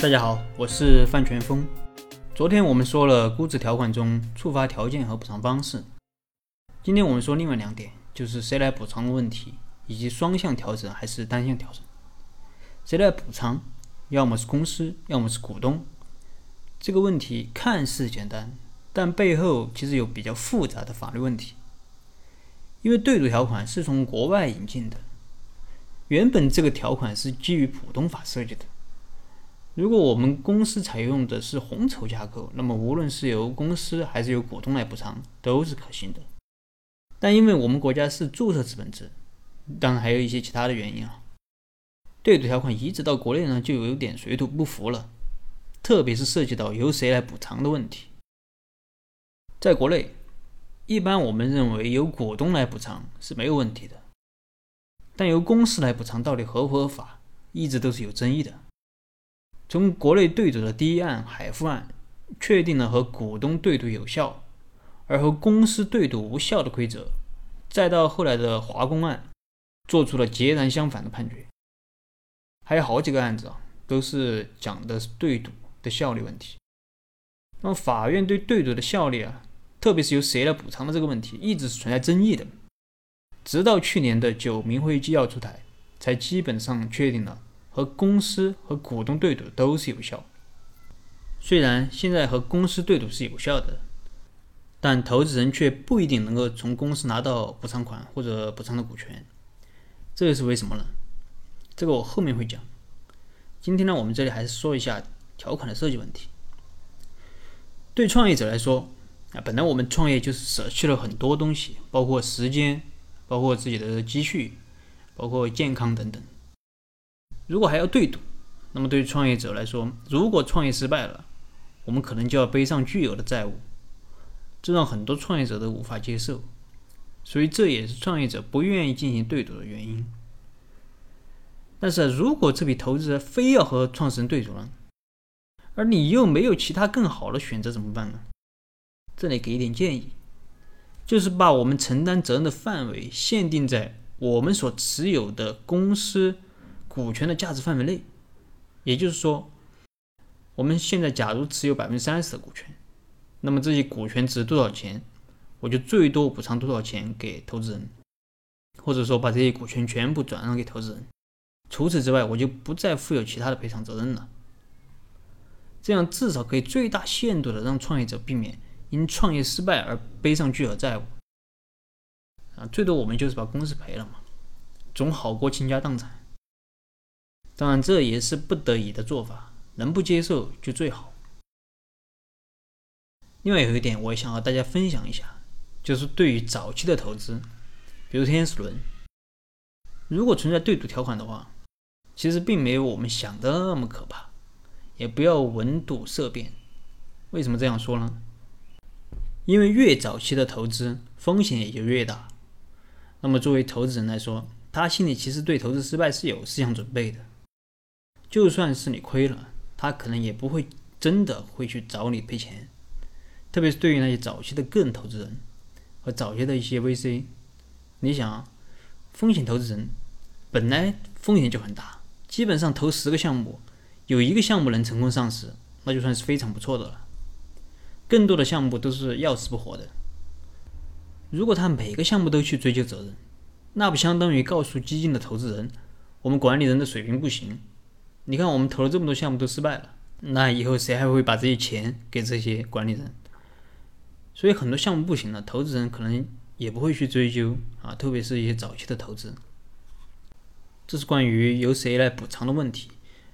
大家好，我是范全峰。昨天我们说了估值条款中触发条件和补偿方式，今天我们说另外两点，就是谁来补偿的问题，以及双向调整还是单向调整。谁来补偿？要么是公司，要么是股东。这个问题看似简单，但背后其实有比较复杂的法律问题。因为对赌条款是从国外引进的，原本这个条款是基于普通法设计的。如果我们公司采用的是红筹架构，那么无论是由公司还是由股东来补偿，都是可行的。但因为我们国家是注册资本制，当然还有一些其他的原因啊，对赌条款移植到国内呢，就有点水土不服了。特别是涉及到由谁来补偿的问题，在国内，一般我们认为由股东来补偿是没有问题的，但由公司来补偿到底合不合法，一直都是有争议的。从国内对赌的第一案海富案，确定了和股东对赌有效，而和公司对赌无效的规则，再到后来的华工案，做出了截然相反的判决。还有好几个案子啊，都是讲的是对赌的效力问题。那么法院对对赌的效力啊，特别是由谁来补偿的这个问题，一直是存在争议的。直到去年的九民会议纪要出台，才基本上确定了。和公司和股东对赌都是有效。虽然现在和公司对赌是有效的，但投资人却不一定能够从公司拿到补偿款或者补偿的股权。这个是为什么呢？这个我后面会讲。今天呢，我们这里还是说一下条款的设计问题。对创业者来说，啊，本来我们创业就是舍弃了很多东西，包括时间，包括自己的积蓄，包括健康等等。如果还要对赌，那么对于创业者来说，如果创业失败了，我们可能就要背上巨额的债务，这让很多创业者都无法接受，所以这也是创业者不愿意进行对赌的原因。但是如果这笔投资非要和创始人对赌呢，而你又没有其他更好的选择，怎么办呢？这里给一点建议，就是把我们承担责任的范围限定在我们所持有的公司。股权的价值范围内，也就是说，我们现在假如持有百分之三十的股权，那么这些股权值多少钱，我就最多补偿多少钱给投资人，或者说把这些股权全部转让给投资人。除此之外，我就不再负有其他的赔偿责任了。这样至少可以最大限度的让创业者避免因创业失败而背上巨额债务。啊，最多我们就是把公司赔了嘛，总好过倾家荡产。当然，这也是不得已的做法，能不接受就最好。另外有一点，我也想和大家分享一下，就是对于早期的投资，比如天使轮，如果存在对赌条款的话，其实并没有我们想的那么可怕，也不要闻赌色变。为什么这样说呢？因为越早期的投资风险也就越大。那么作为投资人来说，他心里其实对投资失败是有思想准备的。就算是你亏了，他可能也不会真的会去找你赔钱。特别是对于那些早期的个人投资人和早期的一些 VC，你想啊，风险投资人本来风险就很大，基本上投十个项目，有一个项目能成功上市，那就算是非常不错的了。更多的项目都是要死不活的。如果他每个项目都去追究责任，那不相当于告诉基金的投资人，我们管理人的水平不行。你看，我们投了这么多项目都失败了，那以后谁还会把这些钱给这些管理人？所以很多项目不行了，投资人可能也不会去追究啊，特别是一些早期的投资。这是关于由谁来补偿的问题，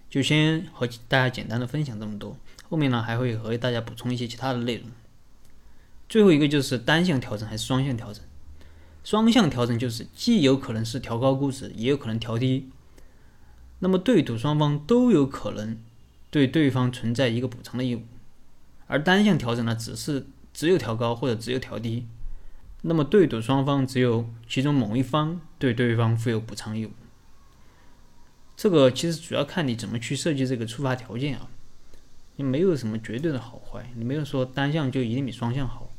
就先和大家简单的分享这么多。后面呢还会和大家补充一些其他的内容。最后一个就是单向调整还是双向调整？双向调整就是既有可能是调高估值，也有可能调低。那么对赌双方都有可能对对方存在一个补偿的义务，而单向调整呢，只是只有调高或者只有调低。那么对赌双方只有其中某一方对对方负有补偿义务。这个其实主要看你怎么去设计这个触发条件啊，你没有什么绝对的好坏，你没有说单向就一定比双向好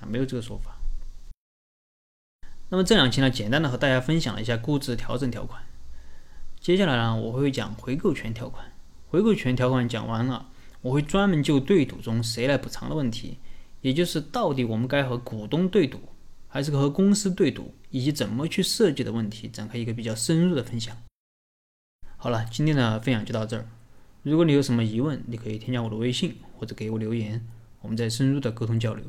啊，没有这个说法。那么这两期呢，简单的和大家分享了一下估值调整条款。接下来呢，我会讲回购权条款，回购权条款讲完了，我会专门就对赌中谁来补偿的问题，也就是到底我们该和股东对赌，还是和公司对赌，以及怎么去设计的问题，展开一个比较深入的分享。好了，今天的分享就到这儿。如果你有什么疑问，你可以添加我的微信或者给我留言，我们再深入的沟通交流。